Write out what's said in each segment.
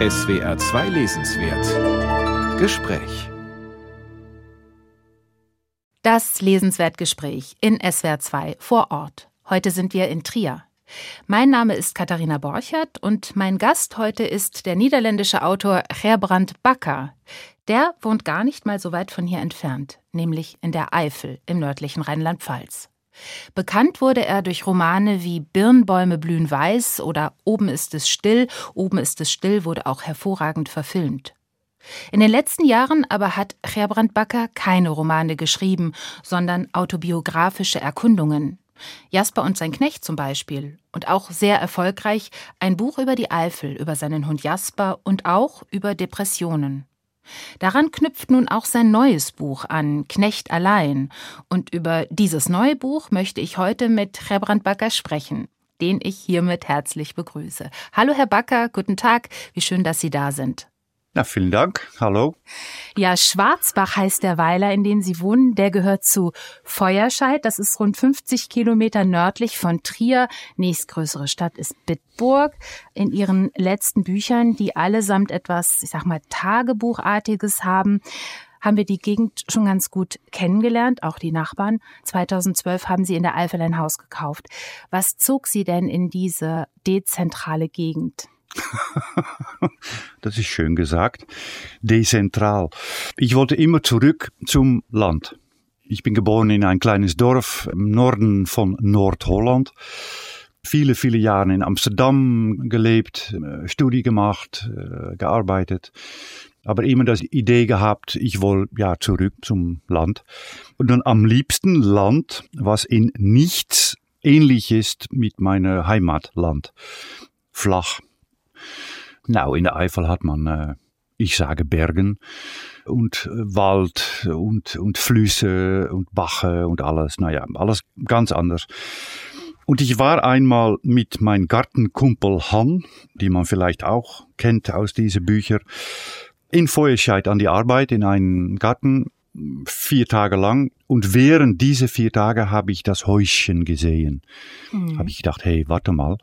SWR 2 Lesenswert Gespräch Das Lesenswertgespräch in SWR 2 vor Ort. Heute sind wir in Trier. Mein Name ist Katharina Borchert und mein Gast heute ist der niederländische Autor Gerbrand Bakker. Der wohnt gar nicht mal so weit von hier entfernt, nämlich in der Eifel im nördlichen Rheinland-Pfalz. Bekannt wurde er durch Romane wie Birnbäume blühen weiß oder Oben ist es still, Oben ist es still wurde auch hervorragend verfilmt. In den letzten Jahren aber hat Gerbrand Bakker keine Romane geschrieben, sondern autobiografische Erkundungen. Jasper und sein Knecht zum Beispiel. Und auch sehr erfolgreich ein Buch über die Eifel, über seinen Hund Jasper und auch über Depressionen. Daran knüpft nun auch sein neues Buch an, Knecht allein. Und über dieses neue Buch möchte ich heute mit Gerbrand Bakker sprechen, den ich hiermit herzlich begrüße. Hallo Herr Bakker, guten Tag, wie schön, dass Sie da sind. Na, vielen Dank. Hallo. Ja, Schwarzbach heißt der Weiler, in dem Sie wohnen. Der gehört zu Feuerscheid. Das ist rund 50 Kilometer nördlich von Trier. Nächstgrößere Stadt ist Bitburg. In Ihren letzten Büchern, die allesamt etwas, ich sag mal, Tagebuchartiges haben, haben wir die Gegend schon ganz gut kennengelernt, auch die Nachbarn. 2012 haben Sie in der Eifel ein Haus gekauft. Was zog Sie denn in diese dezentrale Gegend? das ist schön gesagt. Dezentral. Ich wollte immer zurück zum Land. Ich bin geboren in ein kleines Dorf im Norden von Nordholland. Viele, viele Jahre in Amsterdam gelebt, äh, Studie gemacht, äh, gearbeitet. Aber immer das Idee gehabt, ich will ja zurück zum Land. Und dann am liebsten Land, was in nichts ähnlich ist mit meinem Heimatland. Flach, nou, in der Eifel hat man, ich sage Bergen und äh, Wald und, und Flüsse und Bache und alles. Naja, alles ganz anders. Und ich war einmal mit meinem Gartenkumpel Han, die man vielleicht auch kennt aus diesen Büchern, in Feuerscheid an die Arbeit in einem Garten vier Tage lang. Und während dieser vier Tage habe ich das Häuschen gesehen. Mhm. Habe ich gedacht, hey, warte mal,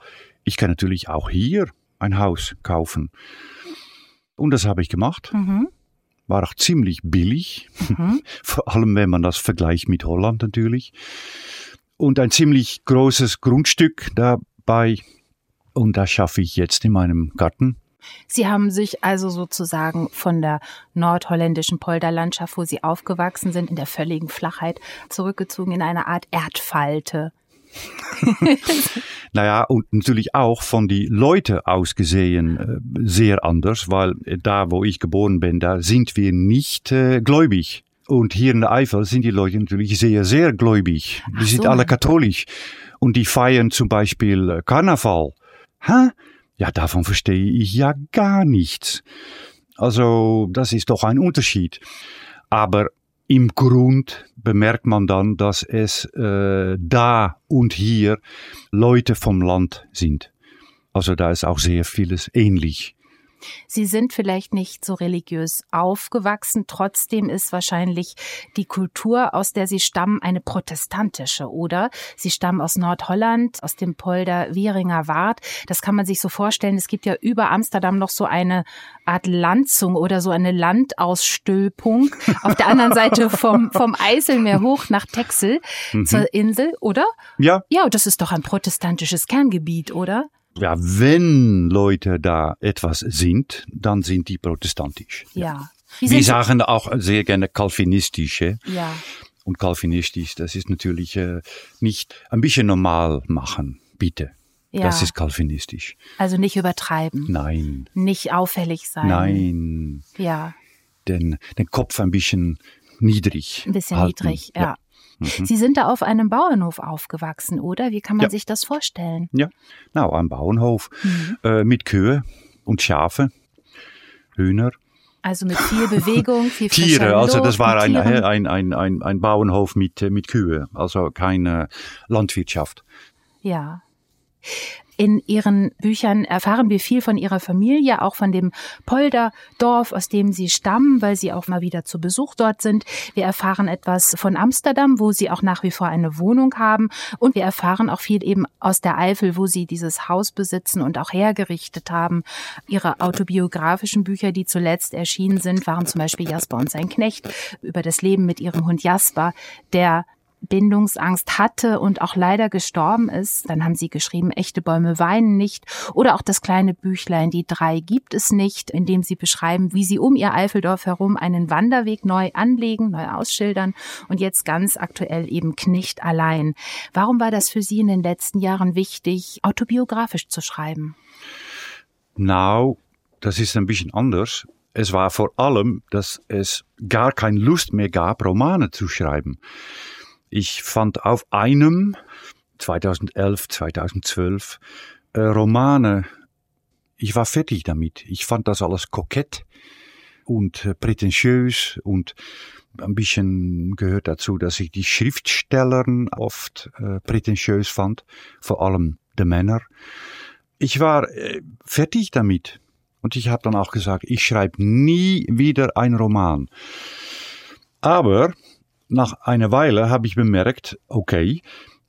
ich kann natürlich auch hier ein Haus kaufen. Und das habe ich gemacht. Mhm. War auch ziemlich billig. Mhm. Vor allem, wenn man das vergleicht mit Holland natürlich. Und ein ziemlich großes Grundstück dabei. Und das schaffe ich jetzt in meinem Garten. Sie haben sich also sozusagen von der nordholländischen Polderlandschaft, wo Sie aufgewachsen sind, in der völligen Flachheit zurückgezogen in eine Art Erdfalte. naja, und natürlich auch von die Leute aus gesehen äh, sehr anders, weil äh, da, wo ich geboren bin, da sind wir nicht äh, gläubig. Und hier in der Eifel sind die Leute natürlich sehr, sehr gläubig. Die so. sind alle katholisch. Und die feiern zum Beispiel äh, Karneval. Hä? Ja, davon verstehe ich ja gar nichts. Also, das ist doch ein Unterschied. Aber im Grund bemerkt man dann, dass es äh, da und hier Leute vom Land sind. Also da ist auch sehr vieles ähnlich. Sie sind vielleicht nicht so religiös aufgewachsen, trotzdem ist wahrscheinlich die Kultur, aus der Sie stammen, eine protestantische, oder? Sie stammen aus Nordholland, aus dem Polder Wieringer Wart. Das kann man sich so vorstellen. Es gibt ja über Amsterdam noch so eine Art Landzung oder so eine Landausstülpung auf der anderen Seite vom, vom Eiselmeer hoch nach Texel mhm. zur Insel, oder? Ja. Ja, das ist doch ein protestantisches Kerngebiet, oder? Ja, wenn Leute da etwas sind, dann sind die protestantisch. Ja. Wir sagen auch sehr gerne kalvinistisch. Ja. Und kalvinistisch, das ist natürlich äh, nicht ein bisschen normal machen, bitte. Ja. Das ist kalvinistisch. Also nicht übertreiben. Nein. Nicht auffällig sein. Nein. Ja. Den, den Kopf ein bisschen niedrig. Ein bisschen halten. niedrig, ja. ja. Mhm. Sie sind da auf einem Bauernhof aufgewachsen, oder? Wie kann man ja. sich das vorstellen? Ja, na, ein Bauernhof mhm. äh, mit Kühe und Schafe, Hühner. Also mit viel Bewegung, viel Tiere, also das war ein, ein, ein, ein, ein Bauernhof mit, mit Kühe, also keine Landwirtschaft. Ja. In Ihren Büchern erfahren wir viel von Ihrer Familie, auch von dem Polderdorf, aus dem Sie stammen, weil Sie auch mal wieder zu Besuch dort sind. Wir erfahren etwas von Amsterdam, wo Sie auch nach wie vor eine Wohnung haben. Und wir erfahren auch viel eben aus der Eifel, wo Sie dieses Haus besitzen und auch hergerichtet haben. Ihre autobiografischen Bücher, die zuletzt erschienen sind, waren zum Beispiel Jasper und sein Knecht über das Leben mit ihrem Hund Jasper, der Bindungsangst hatte und auch leider gestorben ist. Dann haben sie geschrieben, echte Bäume weinen nicht. Oder auch das kleine Büchlein, die drei gibt es nicht, in dem sie beschreiben, wie sie um ihr Eifeldorf herum einen Wanderweg neu anlegen, neu ausschildern und jetzt ganz aktuell eben Knecht allein. Warum war das für Sie in den letzten Jahren wichtig, autobiografisch zu schreiben? Nou, das ist ein bisschen anders. Es war vor allem, dass es gar keine Lust mehr gab, Romane zu schreiben. Ich fand auf einem 2011, 2012 äh, Romane. Ich war fertig damit. Ich fand das alles kokett und äh, prätentiös und ein bisschen gehört dazu, dass ich die Schriftstellern oft äh, prätentiös fand, vor allem die Männer. Ich war äh, fertig damit. Und ich habe dann auch gesagt, ich schreibe nie wieder einen Roman. Aber nach einer Weile habe ich bemerkt, okay,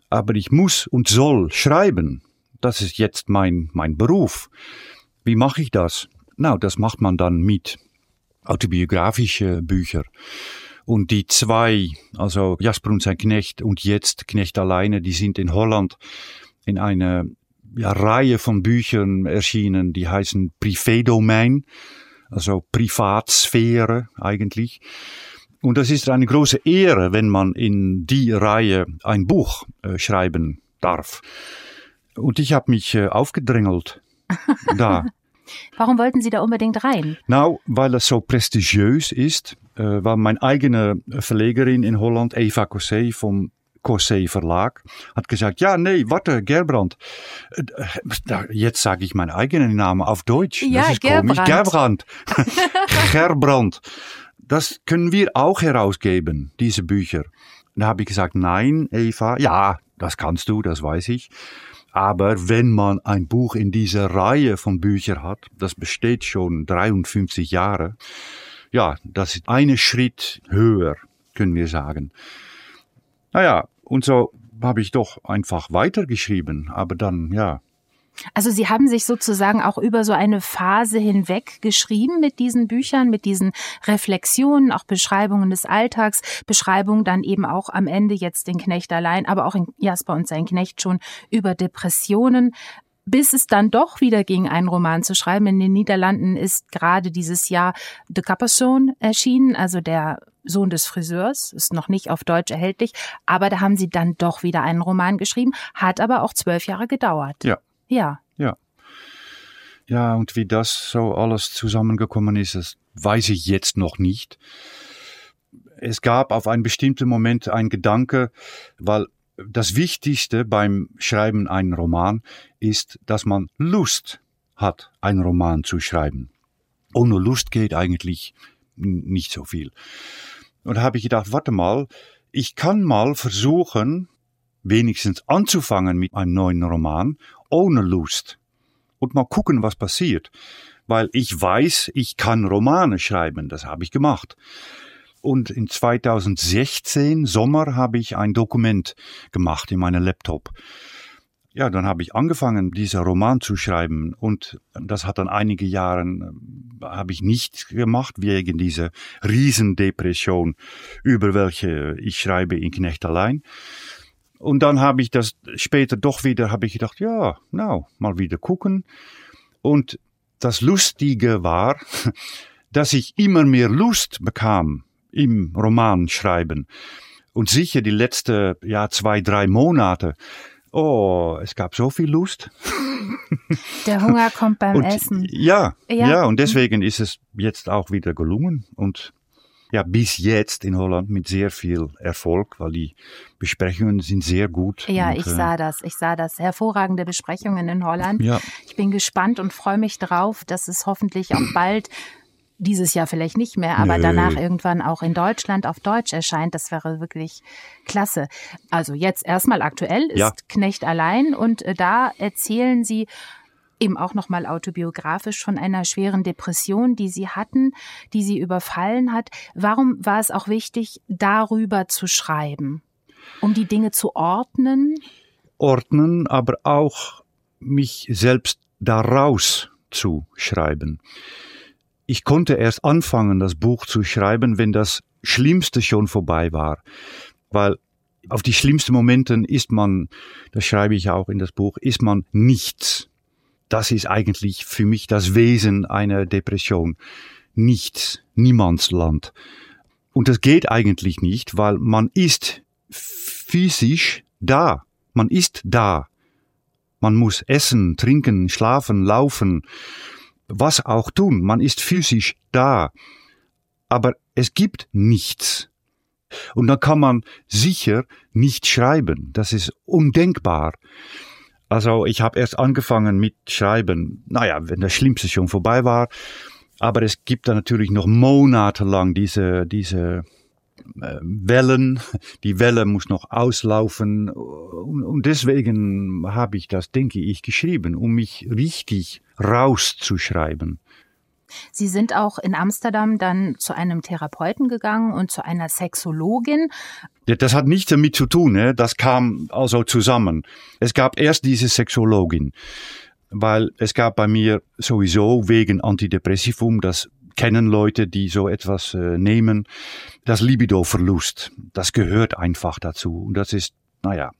aber ich muss und soll schreiben. Das ist jetzt mein, mein Beruf. Wie mache ich das? Nou, das macht man dann mit autobiografischen Büchern. Und die zwei, also Jasper und sein Knecht und jetzt Knecht alleine, die sind in Holland in einer ja, Reihe von Büchern erschienen, die heißen Privédomein, also Privatsphäre eigentlich. Und das ist eine große Ehre, wenn man in die Reihe ein Buch äh, schreiben darf. Und ich habe mich äh, aufgedrängelt da. Warum wollten Sie da unbedingt rein? Nou, weil es so prestigiös ist, äh, weil meine eigene Verlegerin in Holland, Eva Cossé vom Cossé Verlag, hat gesagt, ja, nee, warte, Gerbrand. Äh, jetzt sage ich meinen eigenen Namen auf Deutsch. Ja, das ist Gerbrand. komisch. Gerbrand. Gerbrand. Das können wir auch herausgeben, diese Bücher. Da habe ich gesagt, nein, Eva, ja, das kannst du, das weiß ich. Aber wenn man ein Buch in dieser Reihe von Büchern hat, das besteht schon 53 Jahre, ja, das ist einen Schritt höher, können wir sagen. Naja, und so habe ich doch einfach weitergeschrieben. Aber dann, ja, Also Sie haben sich sozusagen auch über so eine Phase hinweg geschrieben mit diesen Büchern, mit diesen Reflexionen, auch Beschreibungen des Alltags, Beschreibungen dann eben auch am Ende jetzt den Knecht allein, aber auch in Jasper und sein Knecht schon über Depressionen. Bis es dann doch wieder ging, einen Roman zu schreiben. In den Niederlanden ist gerade dieses Jahr De Cappersoon erschienen, also der Sohn des Friseurs, ist noch nicht auf Deutsch erhältlich, aber da haben sie dann doch wieder einen Roman geschrieben, hat aber auch zwölf Jahre gedauert. Ja. Ja. Ja. Ja, und wie das so alles zusammengekommen ist, das weiß ich jetzt noch nicht. Es gab auf einen bestimmten Moment ein Gedanke, weil das Wichtigste beim Schreiben einen Roman ist, dass man Lust hat, einen Roman zu schreiben. Ohne Lust geht eigentlich nicht so viel. Und da habe ich gedacht, warte mal, ich kann mal versuchen, wenigstens anzufangen mit einem neuen Roman, ohne Lust. Und mal gucken, was passiert. Weil ich weiß, ich kann Romane schreiben, das habe ich gemacht. Und in 2016, Sommer, habe ich ein Dokument gemacht in meinem Laptop. Ja, dann habe ich angefangen, diesen Roman zu schreiben. Und das hat dann einige Jahre, äh, habe ich nicht gemacht, wegen dieser Riesendepression, über welche ich schreibe in Knecht allein. Und dann habe ich das später doch wieder, habe ich gedacht, ja, nou, mal wieder gucken. Und das Lustige war, dass ich immer mehr Lust bekam im Roman schreiben. Und sicher die letzten, ja, zwei, drei Monate, oh, es gab so viel Lust. Der Hunger kommt beim Und Essen. Ja, Ja. ja, und deswegen ist es jetzt auch wieder gelungen. Und ja, bis jetzt in Holland mit sehr viel Erfolg, weil die Besprechungen sind sehr gut. Ja, und, ich äh, sah das. Ich sah das. Hervorragende Besprechungen in Holland. Ja. Ich bin gespannt und freue mich drauf, dass es hoffentlich auch bald dieses Jahr vielleicht nicht mehr, aber Nö. danach irgendwann auch in Deutschland auf Deutsch erscheint. Das wäre wirklich klasse. Also jetzt erstmal aktuell ist ja. Knecht allein und äh, da erzählen Sie eben auch nochmal autobiografisch von einer schweren Depression, die Sie hatten, die Sie überfallen hat. Warum war es auch wichtig, darüber zu schreiben? Um die Dinge zu ordnen? Ordnen, aber auch mich selbst daraus zu schreiben. Ich konnte erst anfangen, das Buch zu schreiben, wenn das Schlimmste schon vorbei war. Weil auf die schlimmsten Momenten ist man, das schreibe ich auch in das Buch, ist man nichts. Das ist eigentlich für mich das Wesen einer Depression. Nichts, Niemandsland. Und das geht eigentlich nicht, weil man ist physisch da. Man ist da. Man muss essen, trinken, schlafen, laufen was auch tun. Man ist physisch da. Aber es gibt nichts. Und dann kann man sicher nicht schreiben. Das ist undenkbar. Also ich habe erst angefangen mit Schreiben, naja, wenn das Schlimmste schon vorbei war. Aber es gibt dann natürlich noch monatelang diese, diese äh, Wellen. Die Welle muss noch auslaufen. Und deswegen habe ich das, denke ich, geschrieben, um mich richtig rauszuschreiben. Sie sind auch in Amsterdam dann zu einem Therapeuten gegangen und zu einer Sexologin. Das hat nichts damit zu tun, ne? das kam also zusammen. Es gab erst diese Sexologin, weil es gab bei mir sowieso wegen Antidepressivum, das kennen Leute, die so etwas äh, nehmen, das Libido-Verlust. Das gehört einfach dazu. Und das ist, naja,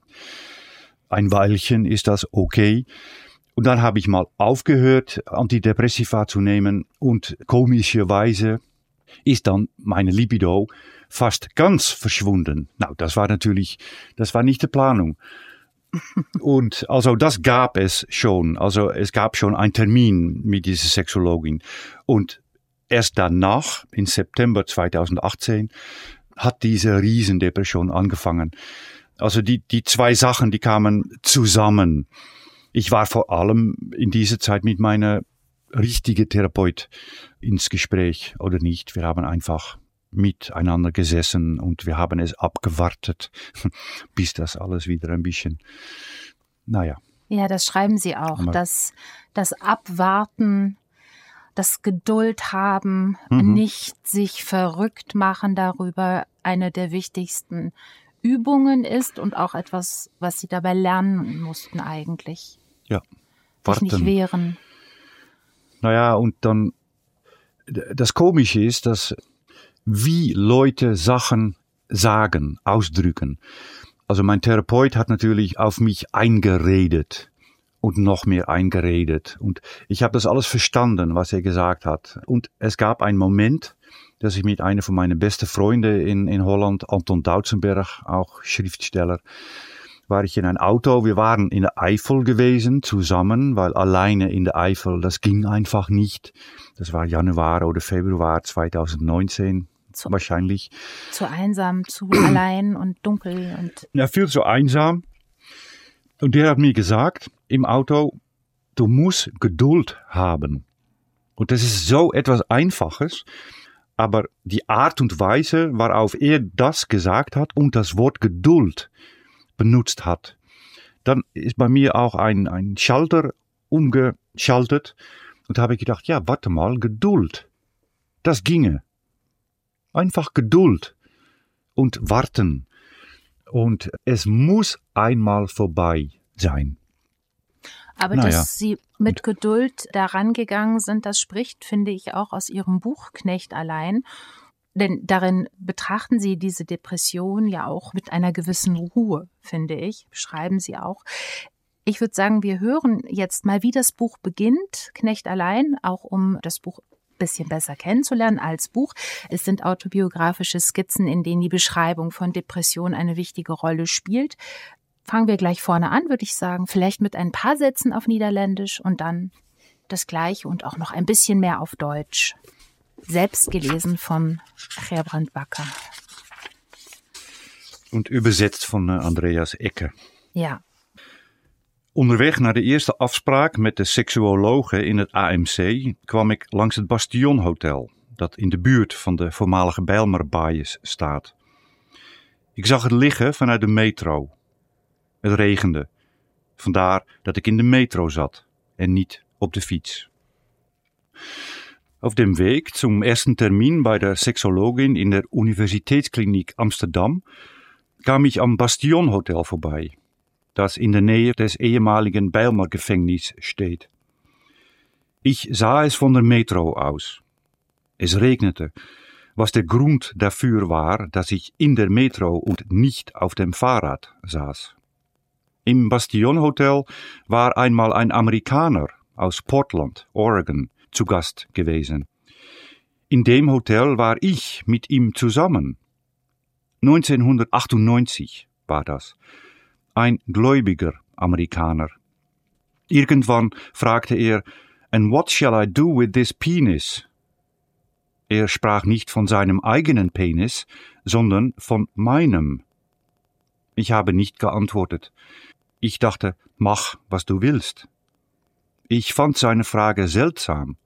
ein Weilchen ist das okay. Und dann habe ich mal aufgehört, Antidepressiva zu nehmen und komischerweise ist dann meine Libido fast ganz verschwunden. Nou, das war natürlich, das war nicht die Planung. Und also das gab es schon. Also es gab schon einen Termin mit dieser Sexologin. Und erst danach, im September 2018, hat diese Riesendepression angefangen. Also die, die zwei Sachen, die kamen zusammen ich war vor allem in dieser Zeit mit meiner richtigen Therapeut ins Gespräch oder nicht. Wir haben einfach miteinander gesessen und wir haben es abgewartet, bis das alles wieder ein bisschen, naja. Ja, das schreiben Sie auch, dass das Abwarten, das Geduld haben, mhm. nicht sich verrückt machen darüber, eine der wichtigsten Übungen ist und auch etwas, was Sie dabei lernen mussten eigentlich. Ja. Warten. Sich nicht wehren. Naja, und dann, das Komische ist, dass wie Leute Sachen sagen, ausdrücken. Also mein Therapeut hat natürlich auf mich eingeredet und noch mehr eingeredet. Und ich habe das alles verstanden, was er gesagt hat. Und es gab einen Moment, dass ich mit einer von meinen besten Freunden in, in Holland, Anton Dautzenberg, auch Schriftsteller, war ich in ein Auto. Wir waren in der Eifel gewesen zusammen, weil alleine in der Eifel, das ging einfach nicht. Das war Januar oder Februar 2019 zu, wahrscheinlich. Zu einsam, zu allein und dunkel und. Ja, viel zu einsam. Und der hat mir gesagt im Auto, du musst Geduld haben. Und das ist so etwas Einfaches, aber die Art und Weise, worauf er das gesagt hat und das Wort Geduld benutzt hat. Dann ist bei mir auch ein, ein Schalter umgeschaltet und habe ich gedacht, ja, warte mal, Geduld. Das ginge. Einfach Geduld und warten. Und es muss einmal vorbei sein. Aber naja. dass Sie mit Geduld daran gegangen sind, das spricht, finde ich, auch aus Ihrem Buch Knecht allein. Denn darin betrachten Sie diese Depression ja auch mit einer gewissen Ruhe, finde ich, beschreiben Sie auch. Ich würde sagen, wir hören jetzt mal, wie das Buch beginnt, Knecht allein, auch um das Buch ein bisschen besser kennenzulernen als Buch. Es sind autobiografische Skizzen, in denen die Beschreibung von Depression eine wichtige Rolle spielt. Fangen wir gleich vorne an, würde ich sagen, vielleicht mit ein paar Sätzen auf Niederländisch und dann das gleiche und auch noch ein bisschen mehr auf Deutsch selbst gelesen von Gerbrand Bakker. Und übersetzt von äh, Andreas Ecke. Ja. Onderweg naar de eerste afspraak met de seksuologe in het AMC kwam ik langs het Bastion Hotel. dat in de buurt van de voormalige Bijlmerbaaiers staat. Ik zag het liggen vanuit de metro. Het regende. Vandaar dat ik in de metro zat en niet op de fiets. Auf dem Weg zum ersten Termin bei der Sexologin in der Universitätsklinik Amsterdam kam ich am Bastion Hotel vorbei, das in der Nähe des ehemaligen Bijlmer Gefängnis steht. Ich sah es von der Metro aus. Es regnete, was der Grund dafür war, dass ich in der Metro und nicht auf dem Fahrrad saß. Im Bastion Hotel war einmal ein Amerikaner aus Portland, Oregon, zu Gast gewesen. In dem Hotel war ich mit ihm zusammen. 1998 war das. Ein gläubiger Amerikaner. Irgendwann fragte er, And what shall I do with this penis? Er sprach nicht von seinem eigenen Penis, sondern von meinem. Ich habe nicht geantwortet. Ich dachte, mach, was du willst. Ich fand seine Frage seltsam.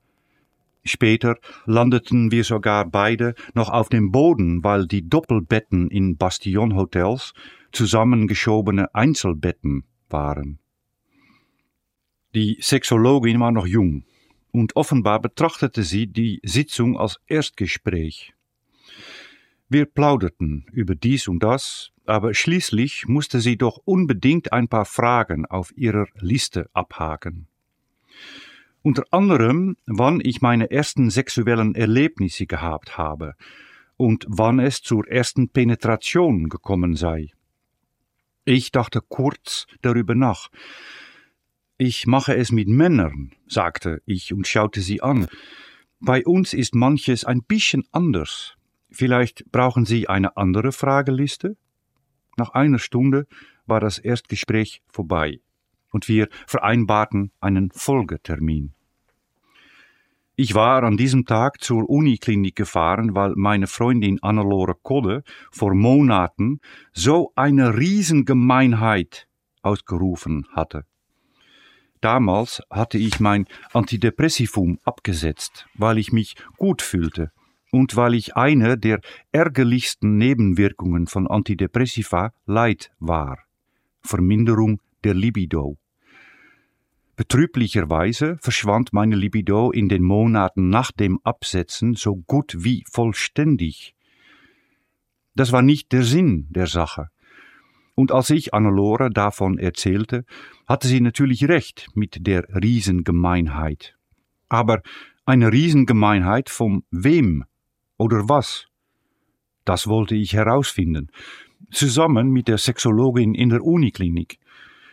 Später landeten wir sogar beide noch auf dem Boden, weil die Doppelbetten in Bastionhotels zusammengeschobene Einzelbetten waren. Die Sexologin war noch jung und offenbar betrachtete sie die Sitzung als Erstgespräch. Wir plauderten über dies und das, aber schließlich musste sie doch unbedingt ein paar Fragen auf ihrer Liste abhaken. Unter anderem, wann ich meine ersten sexuellen Erlebnisse gehabt habe und wann es zur ersten Penetration gekommen sei. Ich dachte kurz darüber nach. Ich mache es mit Männern, sagte ich und schaute sie an. Bei uns ist manches ein bisschen anders. Vielleicht brauchen Sie eine andere Frageliste? Nach einer Stunde war das Erstgespräch vorbei und wir vereinbarten einen Folgetermin. Ich war an diesem Tag zur Uniklinik gefahren, weil meine Freundin Annelore Kodde vor Monaten so eine Riesengemeinheit ausgerufen hatte. Damals hatte ich mein Antidepressivum abgesetzt, weil ich mich gut fühlte und weil ich eine der ärgerlichsten Nebenwirkungen von Antidepressiva leid war. Verminderung der Libido. Betrüblicherweise verschwand meine Libido in den Monaten nach dem Absetzen so gut wie vollständig. Das war nicht der Sinn der Sache. Und als ich Annelore davon erzählte, hatte sie natürlich recht mit der Riesengemeinheit. Aber eine Riesengemeinheit von wem oder was? Das wollte ich herausfinden, zusammen mit der Sexologin in der Uniklinik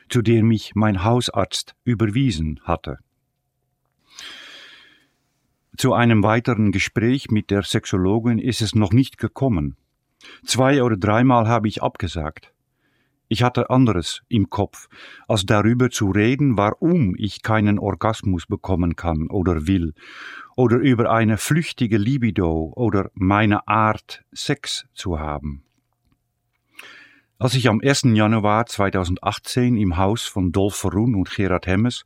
zu der mich mein Hausarzt überwiesen hatte. Zu einem weiteren Gespräch mit der Sexologin ist es noch nicht gekommen. Zwei oder dreimal habe ich abgesagt. Ich hatte anderes im Kopf, als darüber zu reden, warum ich keinen Orgasmus bekommen kann oder will, oder über eine flüchtige Libido oder meine Art, Sex zu haben. Als ich am 1. Januar 2018 im Haus von Dolf Verroen und Gerard Hemmes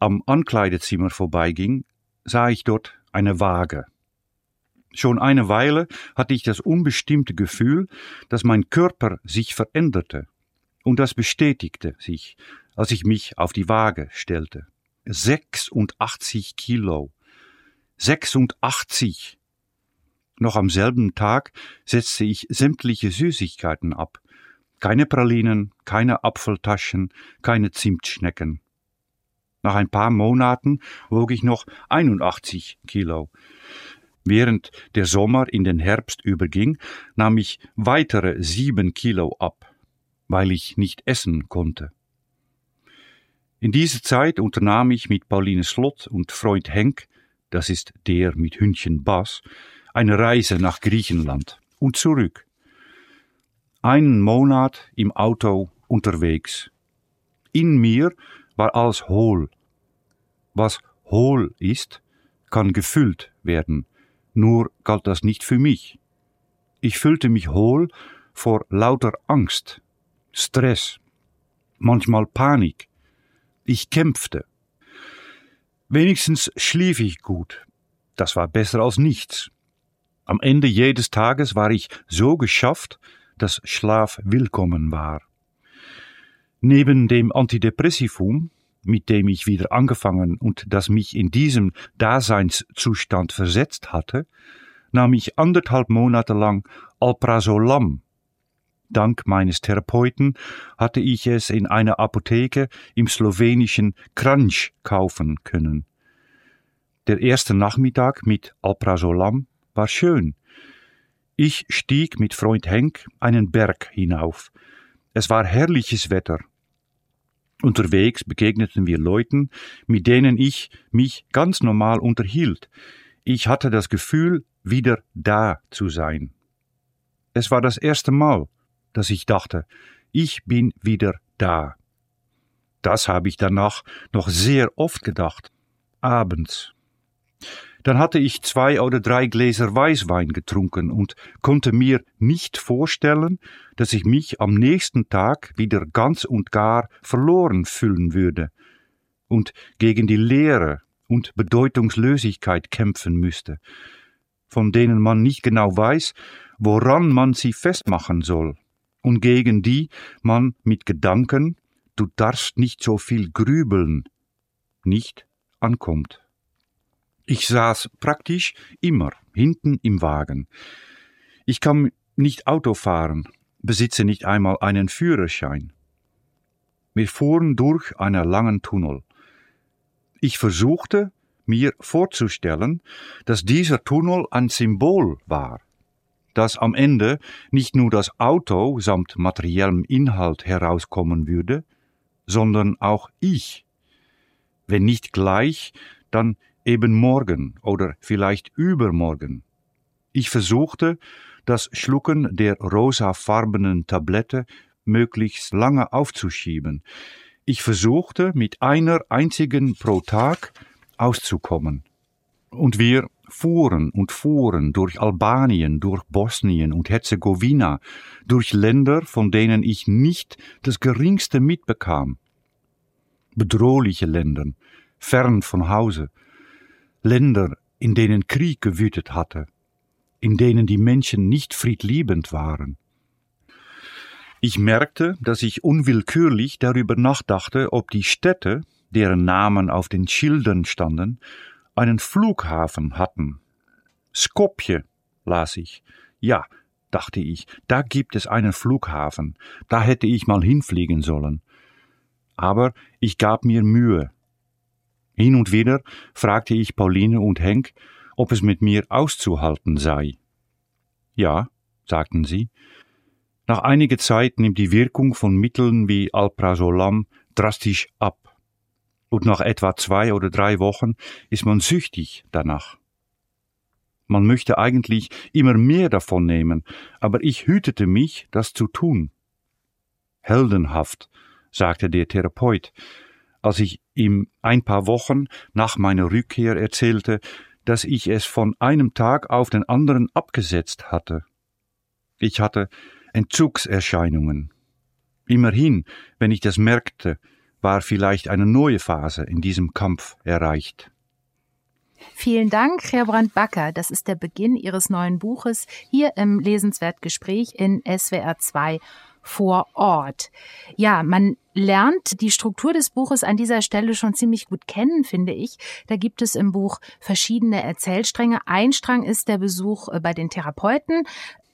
am Ankleidezimmer vorbeiging, sah ich dort eine Waage. Schon eine Weile hatte ich das unbestimmte Gefühl, dass mein Körper sich veränderte. Und das bestätigte sich, als ich mich auf die Waage stellte. 86 Kilo. 86. Noch am selben Tag setzte ich sämtliche Süßigkeiten ab keine Pralinen, keine Apfeltaschen, keine Zimtschnecken. Nach ein paar Monaten wog ich noch 81 Kilo. Während der Sommer in den Herbst überging, nahm ich weitere sieben Kilo ab, weil ich nicht essen konnte. In dieser Zeit unternahm ich mit Pauline Slot und Freund Henk, das ist der mit Hündchen Bass, eine Reise nach Griechenland und zurück einen Monat im Auto unterwegs. In mir war alles hohl. Was hohl ist, kann gefüllt werden, nur galt das nicht für mich. Ich fühlte mich hohl vor lauter Angst, Stress, manchmal Panik. Ich kämpfte. Wenigstens schlief ich gut. Das war besser als nichts. Am Ende jedes Tages war ich so geschafft, dass Schlaf willkommen war. Neben dem Antidepressivum, mit dem ich wieder angefangen und das mich in diesem Daseinszustand versetzt hatte, nahm ich anderthalb Monate lang Alprazolam. Dank meines Therapeuten hatte ich es in einer Apotheke im slowenischen Kranj kaufen können. Der erste Nachmittag mit Alprazolam war schön. Ich stieg mit Freund Henk einen Berg hinauf. Es war herrliches Wetter. Unterwegs begegneten wir Leuten, mit denen ich mich ganz normal unterhielt. Ich hatte das Gefühl, wieder da zu sein. Es war das erste Mal, dass ich dachte, ich bin wieder da. Das habe ich danach noch sehr oft gedacht. Abends. Dann hatte ich zwei oder drei Gläser Weißwein getrunken und konnte mir nicht vorstellen, dass ich mich am nächsten Tag wieder ganz und gar verloren fühlen würde und gegen die Leere und Bedeutungslosigkeit kämpfen müsste, von denen man nicht genau weiß, woran man sie festmachen soll, und gegen die man mit Gedanken, du darfst nicht so viel grübeln, nicht ankommt. Ich saß praktisch immer hinten im Wagen. Ich kann nicht Auto fahren, besitze nicht einmal einen Führerschein. Wir fuhren durch einen langen Tunnel. Ich versuchte mir vorzustellen, dass dieser Tunnel ein Symbol war, dass am Ende nicht nur das Auto samt materiellem Inhalt herauskommen würde, sondern auch ich. Wenn nicht gleich, dann eben morgen oder vielleicht übermorgen. Ich versuchte, das Schlucken der rosafarbenen Tablette möglichst lange aufzuschieben. Ich versuchte, mit einer einzigen pro Tag auszukommen. Und wir fuhren und fuhren durch Albanien, durch Bosnien und Herzegowina, durch Länder, von denen ich nicht das geringste mitbekam. Bedrohliche Länder, fern von Hause, Länder, in denen Krieg gewütet hatte, in denen die Menschen nicht friedliebend waren. Ich merkte, dass ich unwillkürlich darüber nachdachte, ob die Städte, deren Namen auf den Schildern standen, einen Flughafen hatten. Skopje, las ich. Ja, dachte ich, da gibt es einen Flughafen, da hätte ich mal hinfliegen sollen. Aber ich gab mir Mühe, hin und wieder fragte ich Pauline und Henk, ob es mit mir auszuhalten sei. Ja, sagten sie. Nach einiger Zeit nimmt die Wirkung von Mitteln wie Alprazolam drastisch ab. Und nach etwa zwei oder drei Wochen ist man süchtig danach. Man möchte eigentlich immer mehr davon nehmen, aber ich hütete mich, das zu tun. Heldenhaft, sagte der Therapeut, als ich ihm ein paar Wochen nach meiner Rückkehr erzählte, dass ich es von einem Tag auf den anderen abgesetzt hatte. Ich hatte Entzugserscheinungen. Immerhin, wenn ich das merkte, war vielleicht eine neue Phase in diesem Kampf erreicht. Vielen Dank, Herbrand Backer. Das ist der Beginn Ihres neuen Buches hier im Lesenswertgespräch in SWR 2 vor Ort. Ja, man lernt die Struktur des Buches an dieser Stelle schon ziemlich gut kennen, finde ich. Da gibt es im Buch verschiedene Erzählstränge. Ein Strang ist der Besuch äh, bei den Therapeuten.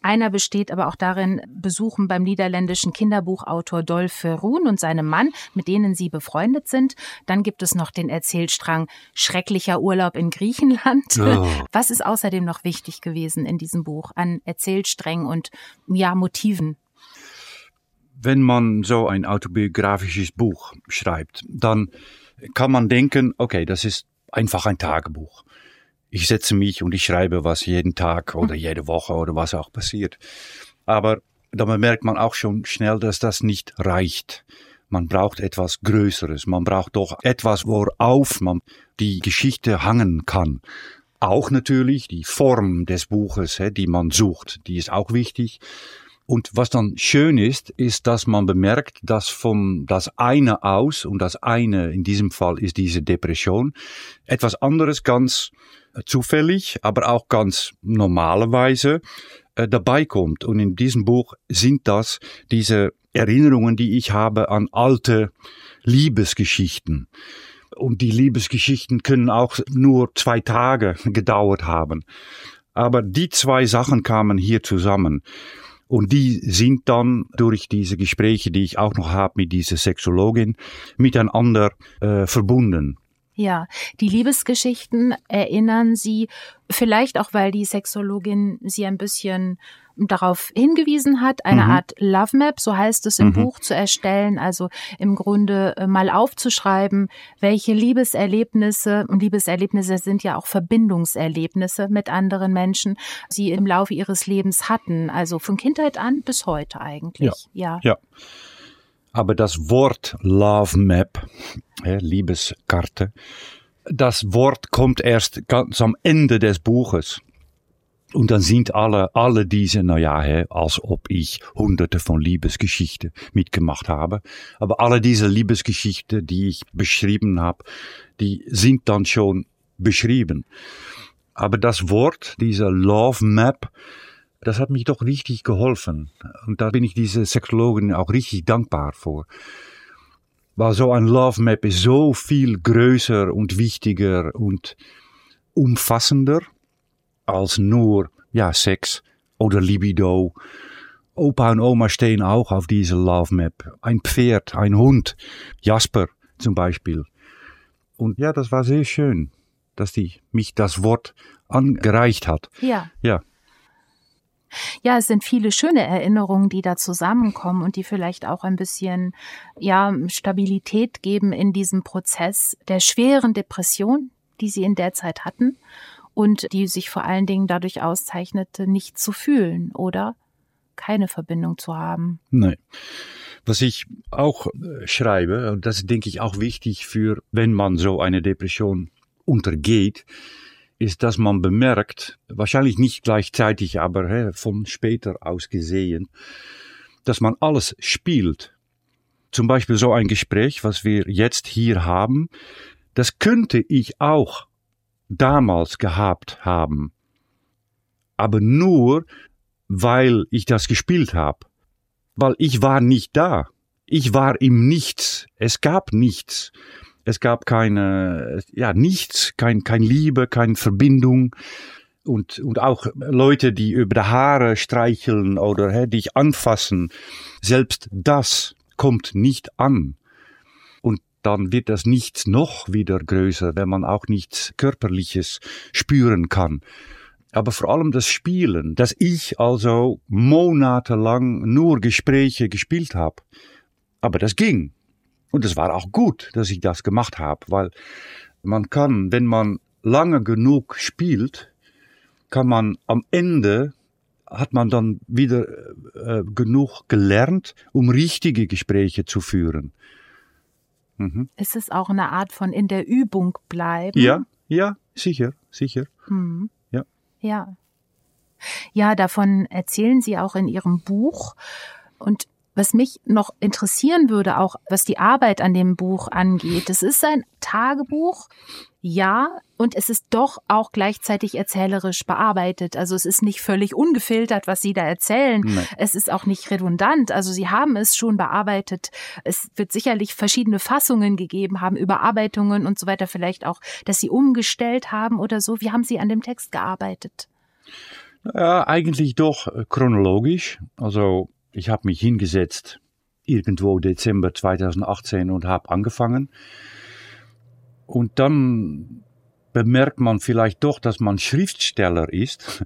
Einer besteht aber auch darin, Besuchen beim niederländischen Kinderbuchautor Dolf Verroen und seinem Mann, mit denen sie befreundet sind. Dann gibt es noch den Erzählstrang Schrecklicher Urlaub in Griechenland. Oh. Was ist außerdem noch wichtig gewesen in diesem Buch an Erzählsträngen und ja, Motiven? Wenn man so ein autobiografisches Buch schreibt, dann kann man denken, okay, das ist einfach ein Tagebuch. Ich setze mich und ich schreibe was jeden Tag oder jede Woche oder was auch passiert. Aber da merkt man auch schon schnell, dass das nicht reicht. Man braucht etwas Größeres. Man braucht doch etwas, worauf man die Geschichte hangen kann. Auch natürlich die Form des Buches, die man sucht, die ist auch wichtig. Und was dann schön ist, ist, dass man bemerkt, dass vom das eine aus, und das eine in diesem Fall ist diese Depression, etwas anderes ganz zufällig, aber auch ganz normalerweise äh, dabei kommt. Und in diesem Buch sind das diese Erinnerungen, die ich habe an alte Liebesgeschichten. Und die Liebesgeschichten können auch nur zwei Tage gedauert haben. Aber die zwei Sachen kamen hier zusammen. Und die sind dann durch diese Gespräche, die ich auch noch habe mit dieser Sexologin, miteinander äh, verbunden. Ja, die Liebesgeschichten erinnern Sie vielleicht auch, weil die Sexologin Sie ein bisschen darauf hingewiesen hat, eine mhm. Art Love Map, so heißt es im mhm. Buch, zu erstellen, also im Grunde äh, mal aufzuschreiben, welche Liebeserlebnisse, und Liebeserlebnisse sind ja auch Verbindungserlebnisse mit anderen Menschen, sie im Laufe ihres Lebens hatten, also von Kindheit an bis heute eigentlich. Ja. ja. ja. Aber das Wort Love Map, äh, Liebeskarte, das Wort kommt erst ganz am Ende des Buches. Und dann sind alle, alle diese, naja, ja, als ob ich hunderte von Liebesgeschichten mitgemacht habe. Aber alle diese Liebesgeschichten, die ich beschrieben habe, die sind dann schon beschrieben. Aber das Wort, dieser Love Map, das hat mich doch richtig geholfen. Und da bin ich diese Sexologin auch richtig dankbar vor. Weil so ein Love Map ist so viel größer und wichtiger und umfassender als nur ja, Sex oder Libido. Opa und Oma stehen auch auf dieser Love Map. Ein Pferd, ein Hund, Jasper zum Beispiel. Und ja, das war sehr schön, dass die mich das Wort angereicht hat. Ja. Ja. Ja, es sind viele schöne Erinnerungen, die da zusammenkommen und die vielleicht auch ein bisschen, ja, Stabilität geben in diesem Prozess der schweren Depression, die sie in der Zeit hatten und die sich vor allen Dingen dadurch auszeichnete, nicht zu fühlen oder keine Verbindung zu haben. Nein. Was ich auch äh, schreibe, und das denke ich auch wichtig für, wenn man so eine Depression untergeht, ist, dass man bemerkt, wahrscheinlich nicht gleichzeitig, aber he, von später aus gesehen, dass man alles spielt. Zum Beispiel so ein Gespräch, was wir jetzt hier haben, das könnte ich auch damals gehabt haben. Aber nur, weil ich das gespielt habe. Weil ich war nicht da. Ich war im Nichts. Es gab nichts. Es gab keine, ja, nichts, kein, kein Liebe, keine Verbindung. Und, und auch Leute, die über die Haare streicheln oder hä, dich anfassen. Selbst das kommt nicht an dann wird das Nichts noch wieder größer, wenn man auch nichts Körperliches spüren kann. Aber vor allem das Spielen, dass ich also monatelang nur Gespräche gespielt habe. Aber das ging. Und es war auch gut, dass ich das gemacht habe, weil man kann, wenn man lange genug spielt, kann man am Ende hat man dann wieder äh, genug gelernt, um richtige Gespräche zu führen. Mhm. Ist es auch eine Art von in der Übung bleiben? Ja, ja, sicher, sicher. Mhm. Ja. Ja. Ja, davon erzählen Sie auch in Ihrem Buch. Und was mich noch interessieren würde, auch was die Arbeit an dem Buch angeht, es ist ein Tagebuch, ja, und es ist doch auch gleichzeitig erzählerisch bearbeitet. Also es ist nicht völlig ungefiltert, was Sie da erzählen. Nein. Es ist auch nicht redundant. Also Sie haben es schon bearbeitet. Es wird sicherlich verschiedene Fassungen gegeben haben, Überarbeitungen und so weiter, vielleicht auch, dass Sie umgestellt haben oder so. Wie haben Sie an dem Text gearbeitet? Ja, eigentlich doch chronologisch. Also ich habe mich hingesetzt irgendwo Dezember 2018 und habe angefangen. Und dann bemerkt man vielleicht doch, dass man Schriftsteller ist,